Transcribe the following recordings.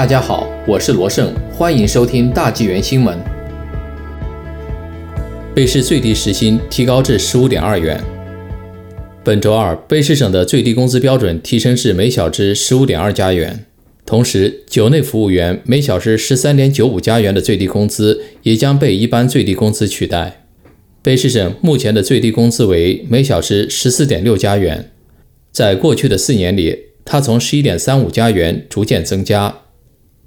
大家好，我是罗胜，欢迎收听大纪元新闻。卑诗最低时薪提高至十五点二元。本周二，卑诗省的最低工资标准提升至每小时十五点二加元，同时，酒内服务员每小时十三点九五加元的最低工资也将被一般最低工资取代。卑诗省目前的最低工资为每小时十四点六加元，在过去的四年里，它从十一点三五加元逐渐增加。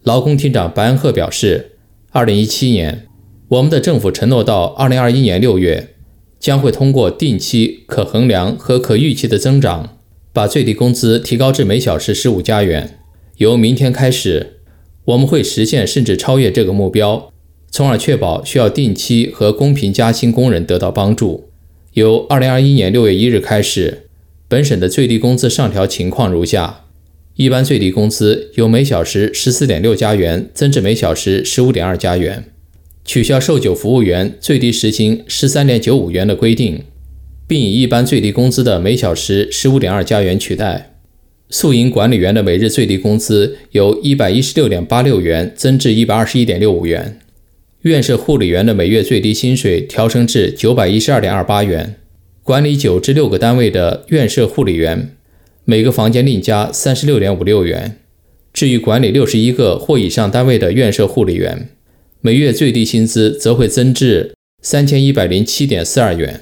劳工厅长白恩赫表示，二零一七年，我们的政府承诺到二零二一年六月，将会通过定期、可衡量和可预期的增长，把最低工资提高至每小时十五加元。由明天开始，我们会实现甚至超越这个目标，从而确保需要定期和公平加薪工人得到帮助。由二零二一年六月一日开始，本省的最低工资上调情况如下。一般最低工资由每小时十四点六加元增至每小时十五点二加元，取消售酒服务员最低时薪十三点九五元的规定，并以一般最低工资的每小时十五点二加元取代。宿营管理员的每日最低工资由一百一十六点八六元增至一百二十一点六五元。院舍护理员的每月最低薪水调升至九百一十二点二八元。管理九至六个单位的院舍护理员。每个房间另加三十六点五六元。至于管理六十一个或以上单位的院舍护理员，每月最低薪资则会增至三千一百零七点四二元。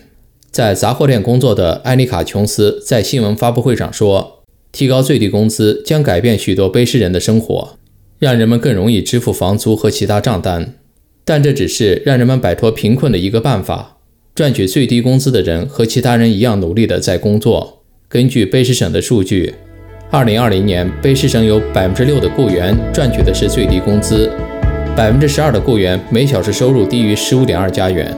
在杂货店工作的埃里卡·琼斯在新闻发布会上说：“提高最低工资将改变许多卑诗人的生活，让人们更容易支付房租和其他账单。但这只是让人们摆脱贫困的一个办法。赚取最低工资的人和其他人一样努力地在工作。”根据卑诗省的数据，二零二零年卑诗省有百分之六的雇员赚取的是最低工资，百分之十二的雇员每小时收入低于十五点二加元。